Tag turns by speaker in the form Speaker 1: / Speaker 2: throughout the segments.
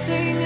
Speaker 1: last thing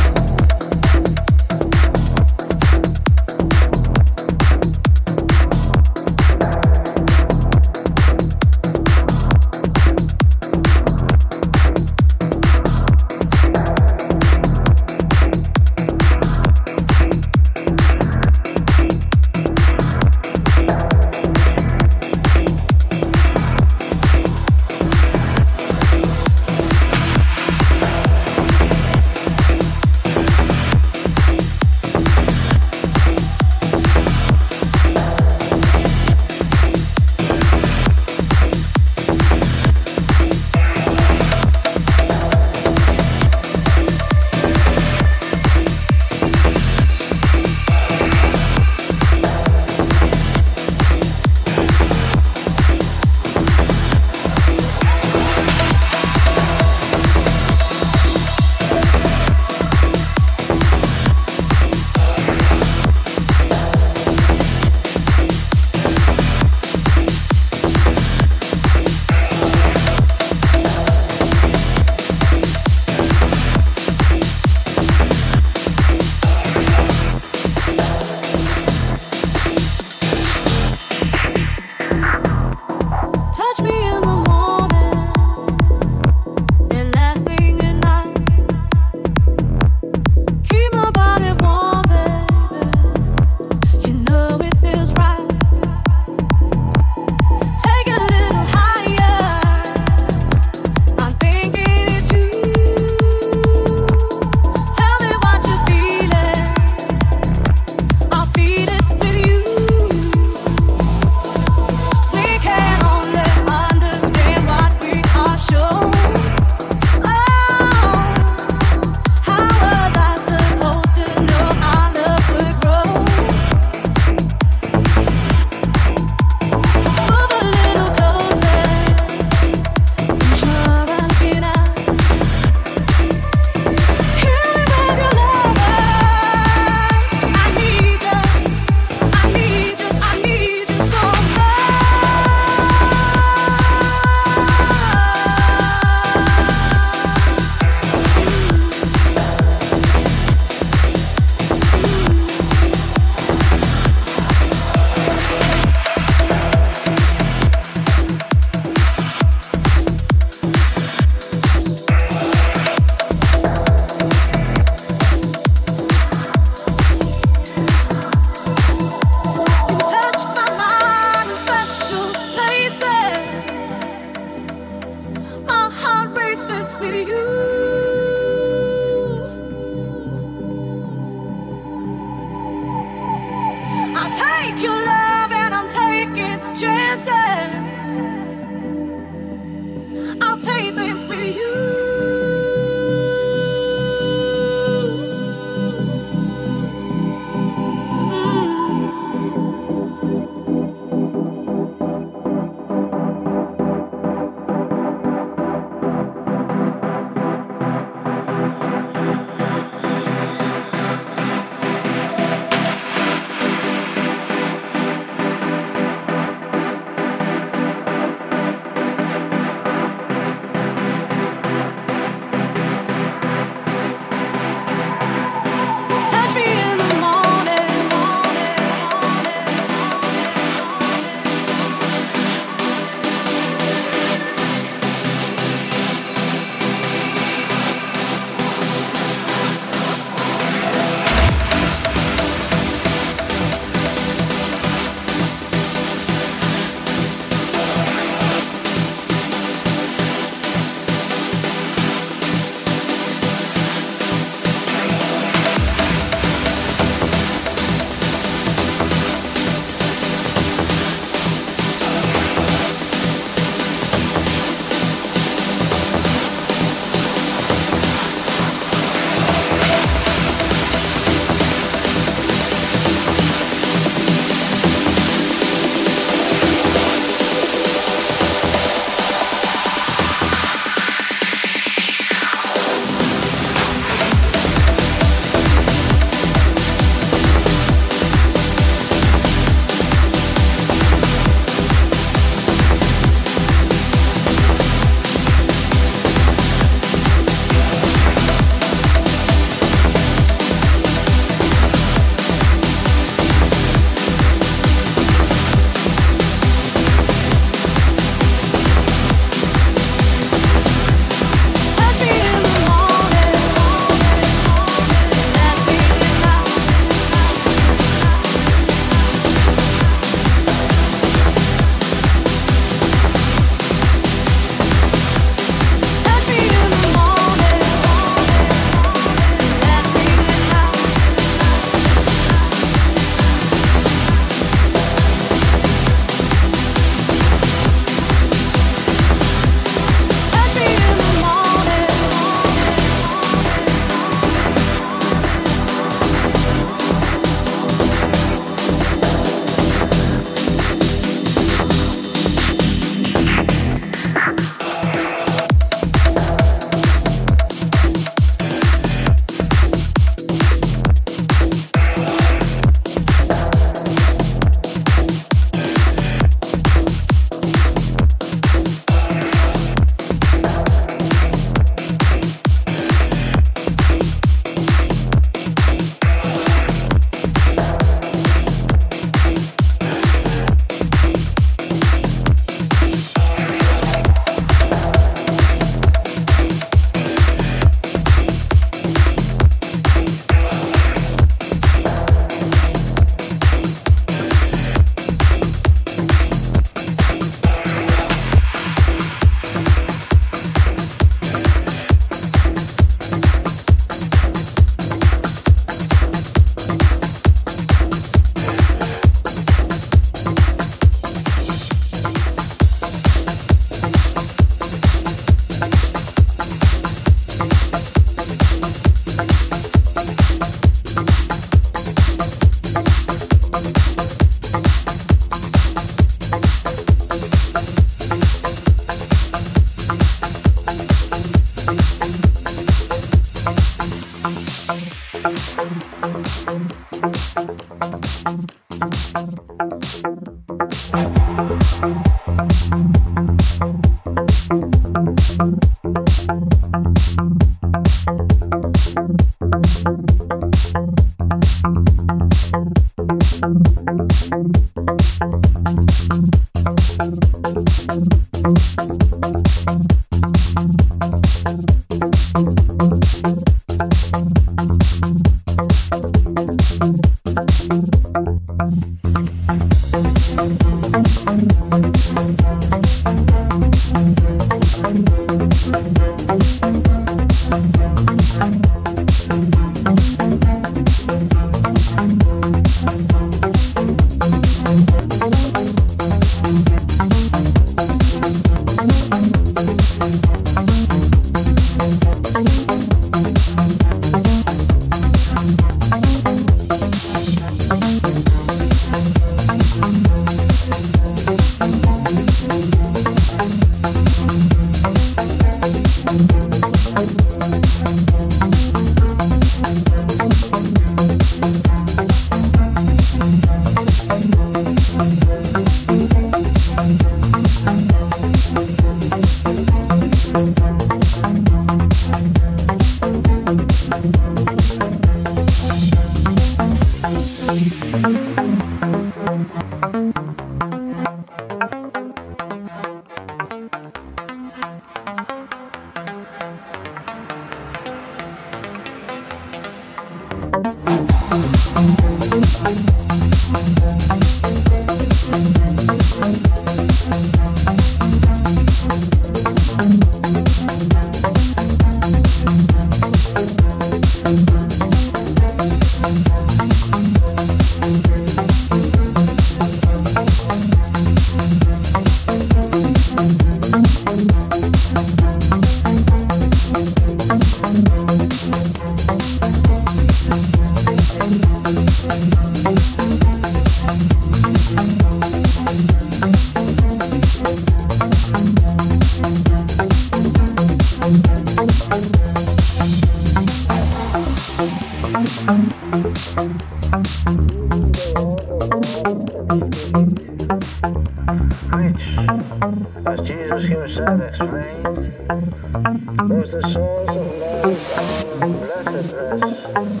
Speaker 2: anh anh anh anh. anh